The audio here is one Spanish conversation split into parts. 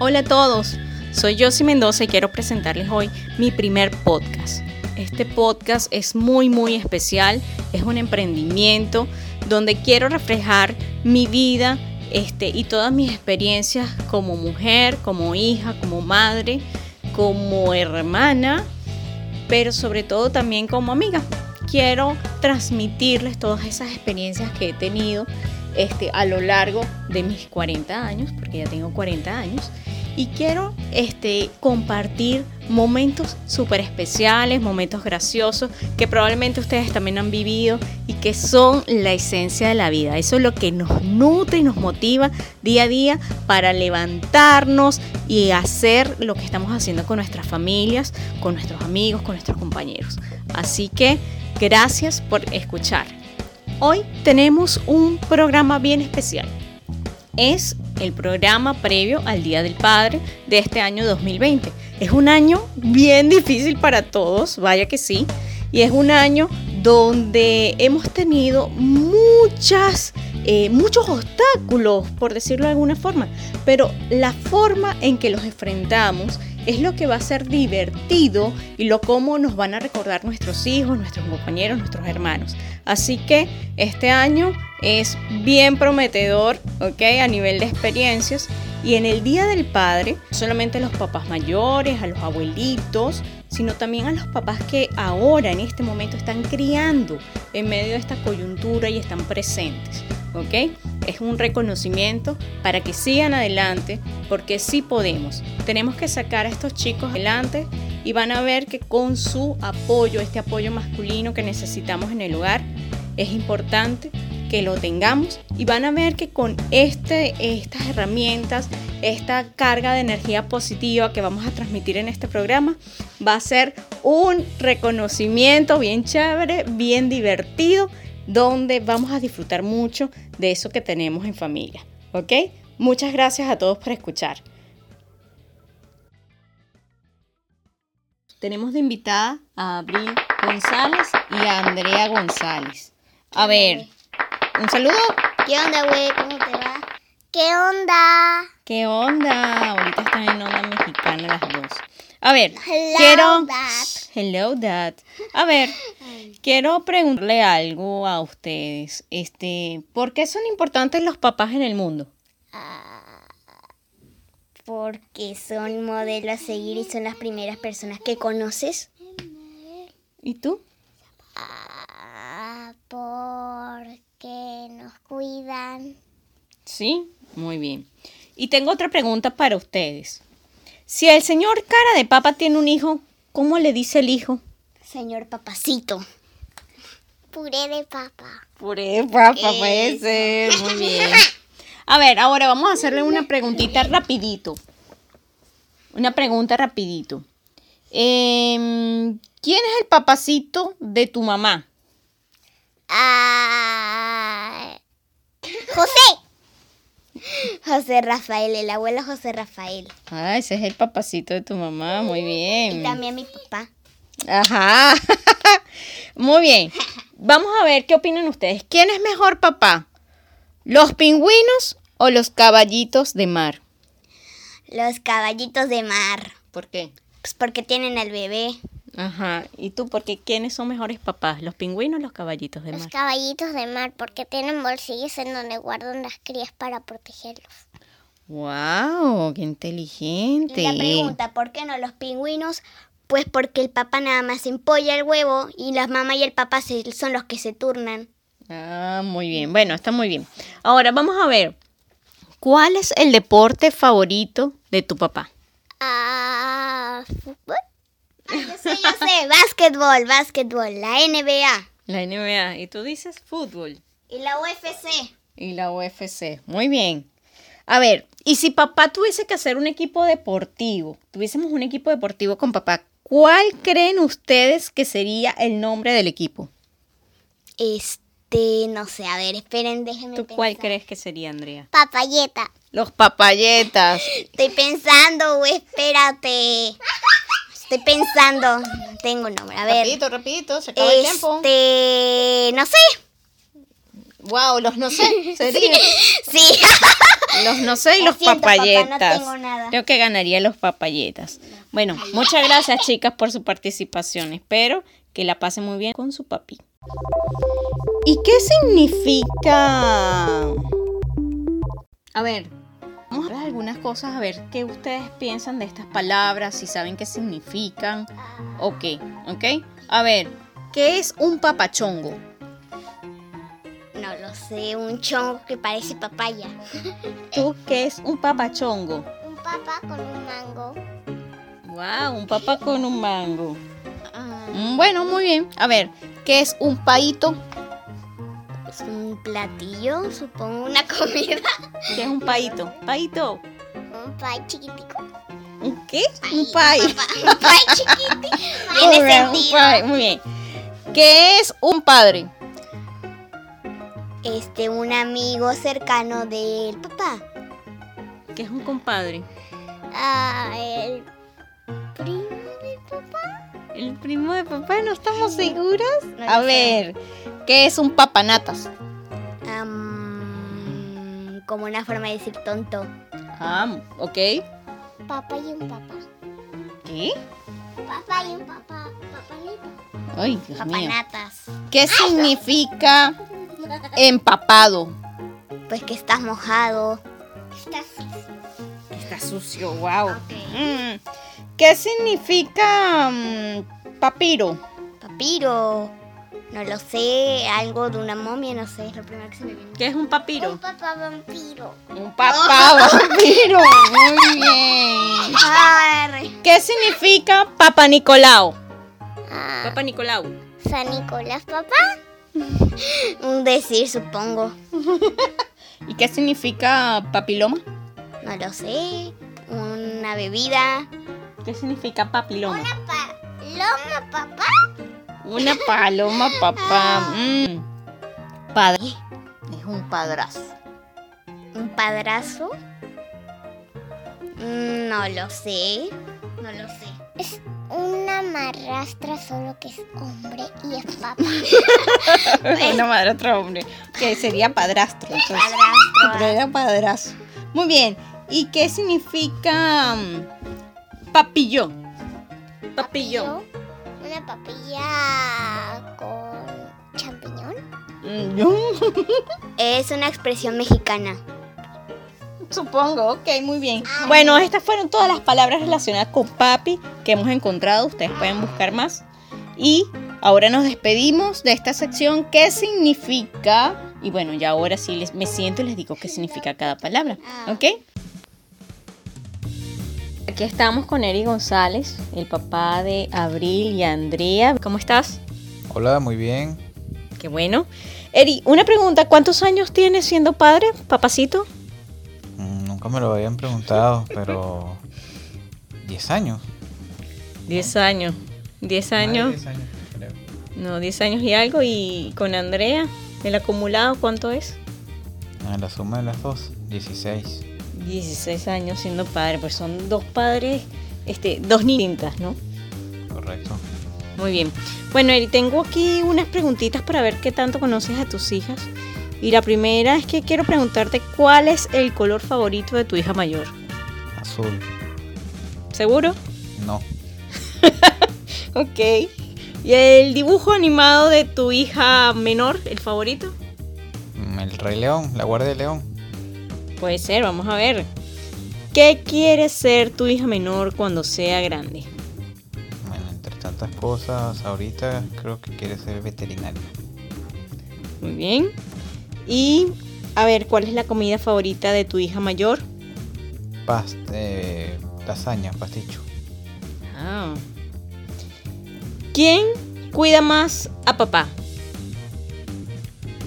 Hola a todos, soy Josie Mendoza y quiero presentarles hoy mi primer podcast. Este podcast es muy muy especial, es un emprendimiento donde quiero reflejar mi vida este, y todas mis experiencias como mujer, como hija, como madre, como hermana, pero sobre todo también como amiga. Quiero transmitirles todas esas experiencias que he tenido este, a lo largo de mis 40 años, porque ya tengo 40 años, y quiero este, compartir momentos súper especiales, momentos graciosos que probablemente ustedes también han vivido y que son la esencia de la vida. Eso es lo que nos nutre y nos motiva día a día para levantarnos y hacer lo que estamos haciendo con nuestras familias, con nuestros amigos, con nuestros compañeros. Así que gracias por escuchar. Hoy tenemos un programa bien especial. Es el programa previo al Día del Padre de este año 2020. Es un año bien difícil para todos, vaya que sí, y es un año donde hemos tenido muchas, eh, muchos obstáculos, por decirlo de alguna forma, pero la forma en que los enfrentamos es lo que va a ser divertido y lo cómo nos van a recordar nuestros hijos, nuestros compañeros, nuestros hermanos. Así que este año es bien prometedor, ¿ok? A nivel de experiencias. Y en el Día del Padre, no solamente a los papás mayores, a los abuelitos, sino también a los papás que ahora en este momento están criando en medio de esta coyuntura y están presentes. ¿ok? Es un reconocimiento para que sigan adelante, porque sí podemos. Tenemos que sacar a estos chicos adelante y van a ver que con su apoyo, este apoyo masculino que necesitamos en el hogar, es importante que lo tengamos y van a ver que con este, estas herramientas, esta carga de energía positiva que vamos a transmitir en este programa, va a ser un reconocimiento bien chévere, bien divertido donde vamos a disfrutar mucho de eso que tenemos en familia. ¿Ok? Muchas gracias a todos por escuchar. Tenemos de invitada a Abril González y a Andrea González. A ver, un saludo. ¿Qué onda, güey? ¿Cómo te va? ¿Qué onda? ¿Qué onda? Ahorita están en onda mexicana las dos. A ver, Hello, quiero. Dad. Hello, Dad. A ver, quiero preguntarle algo a ustedes. Este, ¿por qué son importantes los papás en el mundo? Porque son modelos a seguir y son las primeras personas que conoces. ¿Y tú? Ah, porque nos cuidan. Sí, muy bien. Y tengo otra pregunta para ustedes. Si el señor cara de papa tiene un hijo, ¿cómo le dice el hijo? Señor papacito. Puré de papa. Puré de papa, puede ser. Muy bien. A ver, ahora vamos a hacerle una preguntita rapidito. Una pregunta rapidito. Em, ¿Quién es el papacito de tu mamá? Ah, José. José Rafael, el abuelo José Rafael. Ah, ese es el papacito de tu mamá. Muy Y bien. también mi papá. Ajá. Muy bien. Vamos a ver qué opinan ustedes. ¿Quién es mejor papá? ¿Los pingüinos o los caballitos de mar? Los caballitos de mar. ¿Por qué? Pues porque tienen al bebé. Ajá. ¿Y tú por qué? ¿Quiénes son mejores papás? ¿Los pingüinos o los caballitos de Los mar? caballitos de mar porque tienen bolsillos en donde guardan las crías para protegerlos. ¡Wow! ¡Qué Y inteligente! la pregunta, ¿por qué no los pingüinos? Pues porque el papá nada más empolla el huevo y la mamá y el papá se- son los que se turnan. Ah, muy bien. Bueno, está muy bien. Ahora vamos a ver. ¿Cuál es el deporte favorito de tu papá? Ah, ¿fútbol? Yo sé, yo sé, básquetbol, básquetbol, la NBA La NBA. ¿Y tú dices fútbol? y la UFC. Y la UFC. Muy bien. A ver, y si papá tuviese que hacer un equipo deportivo, tuviésemos un equipo deportivo con papá, ¿cuál creen ustedes que sería el nombre del equipo? Este, no sé, a ver, esperen, déjenme ¿Tú pensar. cuál crees que sería, Andrea? Papayeta. Los papayetas. Estoy pensando, espérate. Estoy pensando. Tengo un nombre, a ver. Rapidito, rapidito, se acaba el tiempo. Este, no sé. Wow, los no sé, sería. Sí. Los no sé y Lo los siento, papá, no papayetas. tengo nada. Creo que ganaría los papayetas. Bueno, muchas gracias chicas por su participación. Espero que la pasen muy bien con su papi. ¿Y qué significa? A ver, vamos a ver algunas cosas, a ver qué ustedes piensan de estas palabras, si saben qué significan o qué, ¿ok? A ver, ¿qué es un papachongo? No lo sé, un chongo que parece papaya. ¿Tú qué es un papachongo? Un papá con un mango. Wow, un papá con un mango. Ah, Mm, Bueno, muy bien. A ver, ¿qué es un paito? Es un platillo, supongo, una comida. ¿Qué es un paito? Paito. Un pay chiquitico. ¿Un qué? Un pay. Papá, un pay chiquitico. Tiene bien, un sentido. pay, Muy bien. ¿Qué es un padre? Este, un amigo cercano del papá. ¿Qué es un compadre? Ah, el primo del papá. ¿El primo de papá? ¿No estamos seguros? No A lo sé. ver, ¿qué es un papanatas? Como una forma de decir tonto. Ah, ok. Papá y un papá. ¿Qué? Papá y un papá. Papalito. Ay, Dios mío. Papanatas. ¿Qué significa empapado? Pues que estás mojado. Estás Está sucio, wow. Mm, ¿Qué significa mm, papiro? papiro. No lo sé, algo de una momia, no sé, es lo primero que se me viene. ¿Qué es un papiro? papá vampiro. Un papá vampiro. Muy bien. Arre. ¿Qué significa Papa Nicolau? Ah, Papa Nicolau. San Nicolás, papá. Un decir, supongo. ¿Y qué significa papiloma? No lo sé. Una bebida. ¿Qué significa papiloma? paloma, papá. Una paloma, papá. Mm. Padre. Es un padrazo. ¿Un padrazo? Mm, No lo sé. No lo sé. Es una marrastra, solo que es hombre y es papá. Una madre, otro hombre. Que sería padrastro. entonces. Padrastro. Pero era padrazo. Muy bien. ¿Y qué significa mm, papillón? Papillón. Papilla con champiñón. Mm, Es una expresión mexicana. Supongo, ok, muy bien. Bueno, estas fueron todas las palabras relacionadas con papi que hemos encontrado. Ustedes pueden buscar más. Y ahora nos despedimos de esta sección. ¿Qué significa? Y bueno, ya ahora sí les, me siento y les digo qué significa cada palabra. ¿Ok? Aquí estamos con Eri González, el papá de Abril y Andrea. ¿Cómo estás? Hola, muy bien. Qué bueno. Eri, una pregunta. ¿Cuántos años tienes siendo padre, papacito? Mm, Nunca me lo habían preguntado, pero 10 años. 10 años. 10 años. 10 años, creo. No, 10 años y algo. ¿Y con Andrea? ¿El acumulado cuánto es? Ah, la suma de las dos, 16. 16 años siendo padre. Pues son dos padres, este, dos niñitas, ¿no? Correcto. Muy bien. Bueno, Eri, tengo aquí unas preguntitas para ver qué tanto conoces a tus hijas. Y la primera es que quiero preguntarte cuál es el color favorito de tu hija mayor. Azul. ¿Seguro? No. Ok. ¿Y el dibujo animado de tu hija menor, el favorito? Mm, El Rey León, la Guardia de León. Puede ser, vamos a ver. ¿Qué quiere ser tu hija menor cuando sea grande? Bueno, entre tantas cosas, ahorita creo que quiere ser veterinario. Muy bien. Y a ver, ¿cuál es la comida favorita de tu hija mayor? Past eh, lasaña, pasticho. Ah. ¿Quién cuida más a papá?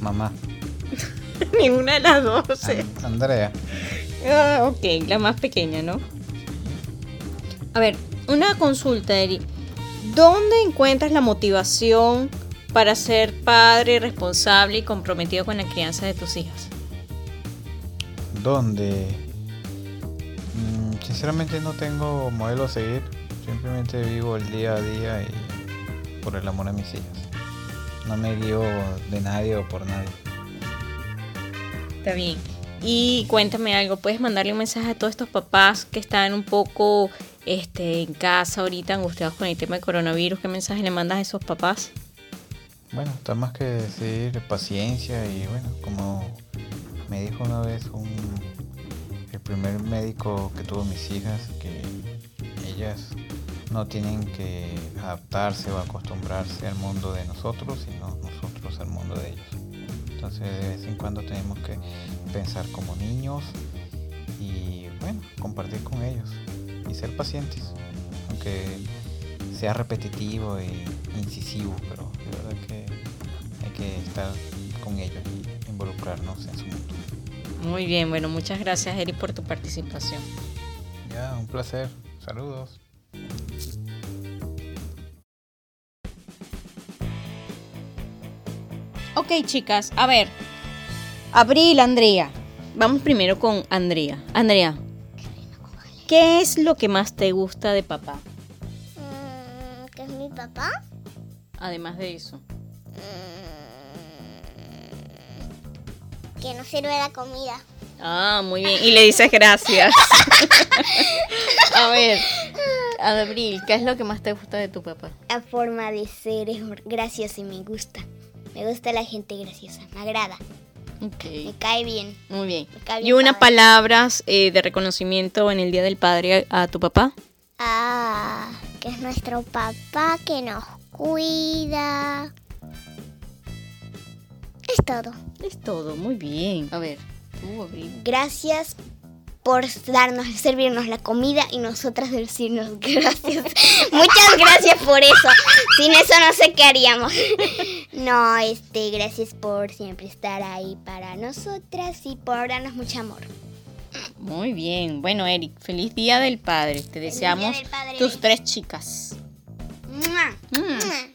Mamá. Ninguna de las dos. An- Andrea. Ah, ok, la más pequeña, ¿no? A ver, una consulta, Eri. ¿Dónde encuentras la motivación para ser padre responsable y comprometido con la crianza de tus hijas? ¿Dónde? Mm, sinceramente no tengo modelo a seguir. Simplemente vivo el día a día y por el amor a mis hijas. No me guío de nadie o por nadie. Está bien. Y cuéntame algo, ¿puedes mandarle un mensaje a todos estos papás que están un poco este, en casa ahorita angustiados con el tema de coronavirus? ¿Qué mensaje le mandas a esos papás? Bueno, está más que decir paciencia y bueno, como me dijo una vez un, el primer médico que tuvo mis hijas, que ellas no tienen que adaptarse o acostumbrarse al mundo de nosotros, sino nosotros al mundo de ellos. Entonces de vez en cuando tenemos que pensar como niños y bueno, compartir con ellos y ser pacientes, aunque sea repetitivo e incisivo, pero de verdad que hay que estar con ellos y involucrarnos en su mundo. Muy bien, bueno, muchas gracias Eri por tu participación. Ya, un placer. Saludos. Ok, chicas, a ver. Abril, Andrea. Vamos primero con Andrea. Andrea, ¿qué es lo que más te gusta de papá? Mm, ¿Que es mi papá? Además de eso. Mm, que no sirve la comida. Ah, muy bien. Y le dices gracias. a ver, Abril, ¿qué es lo que más te gusta de tu papá? La forma de ser es graciosa y me gusta. Me gusta la gente graciosa, me agrada, Ok. me cae bien. Muy bien. Me cae ¿Y unas padre. palabras eh, de reconocimiento en el Día del Padre a, a tu papá? Ah, que es nuestro papá que nos cuida. Es todo. Es todo, muy bien. A ver, tú. Gracias por darnos, servirnos la comida y nosotras decirnos gracias. Muchas gracias por eso. Sin eso no sé qué haríamos. No, este, gracias por siempre estar ahí para nosotras y por darnos mucho amor. Muy bien. Bueno, Eric, feliz Día del Padre. Te deseamos Padre, tus tres chicas. ¡Mua! Mm.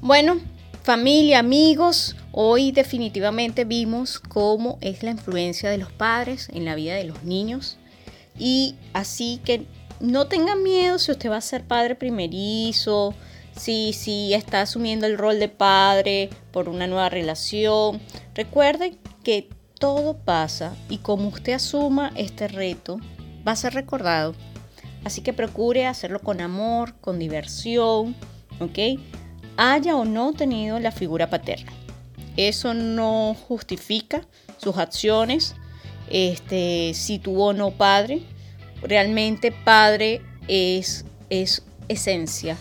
Bueno, familia, amigos, hoy definitivamente vimos cómo es la influencia de los padres en la vida de los niños. Y así que no tengan miedo si usted va a ser padre primerizo, si, si está asumiendo el rol de padre por una nueva relación. Recuerden que todo pasa y como usted asuma este reto, va a ser recordado. Así que procure hacerlo con amor, con diversión, ¿ok? Haya o no tenido la figura paterna. Eso no justifica sus acciones, este, si tuvo o no padre. Realmente padre es, es esencia,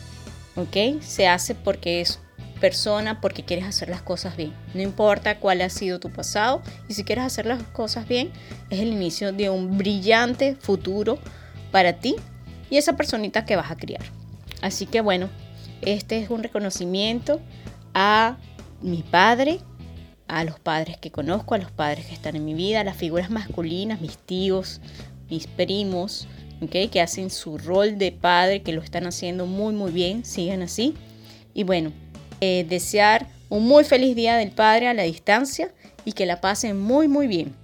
¿ok? Se hace porque es persona, porque quieres hacer las cosas bien. No importa cuál ha sido tu pasado, y si quieres hacer las cosas bien, es el inicio de un brillante futuro para ti y esa personita que vas a criar. Así que bueno, este es un reconocimiento a mi padre, a los padres que conozco, a los padres que están en mi vida, las figuras masculinas, mis tíos, mis primos, ¿ok? que hacen su rol de padre, que lo están haciendo muy muy bien, sigan así. Y bueno, eh, desear un muy feliz día del padre a la distancia y que la pasen muy muy bien.